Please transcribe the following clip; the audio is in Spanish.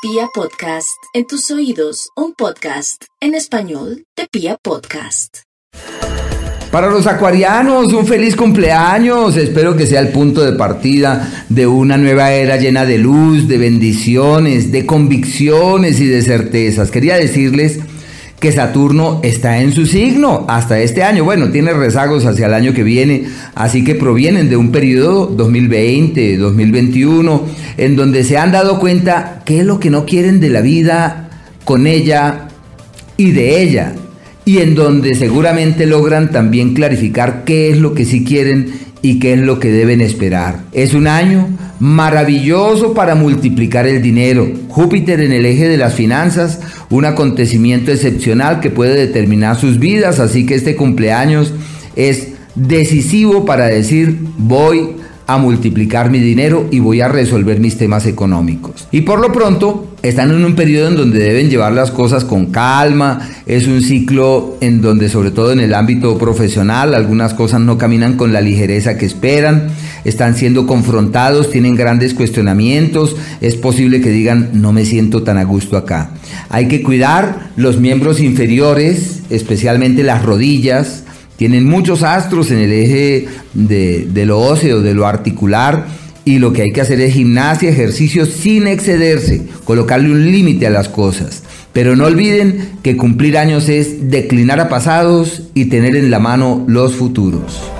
Pia Podcast, en tus oídos, un podcast en español de Pia Podcast. Para los acuarianos, un feliz cumpleaños. Espero que sea el punto de partida de una nueva era llena de luz, de bendiciones, de convicciones y de certezas. Quería decirles que Saturno está en su signo hasta este año. Bueno, tiene rezagos hacia el año que viene, así que provienen de un periodo 2020, 2021, en donde se han dado cuenta qué es lo que no quieren de la vida con ella y de ella, y en donde seguramente logran también clarificar qué es lo que sí quieren y qué es lo que deben esperar. Es un año maravilloso para multiplicar el dinero. Júpiter en el eje de las finanzas, un acontecimiento excepcional que puede determinar sus vidas, así que este cumpleaños es decisivo para decir voy a multiplicar mi dinero y voy a resolver mis temas económicos. Y por lo pronto están en un periodo en donde deben llevar las cosas con calma, es un ciclo en donde sobre todo en el ámbito profesional algunas cosas no caminan con la ligereza que esperan, están siendo confrontados, tienen grandes cuestionamientos, es posible que digan no me siento tan a gusto acá. Hay que cuidar los miembros inferiores, especialmente las rodillas, tienen muchos astros en el eje de, lo óseo, de lo articular, y lo que hay que hacer es gimnasia, ejercicio sin excederse, colocarle un límite a las cosas. Pero no olviden que cumplir años es declinar a pasados y tener en la mano los futuros.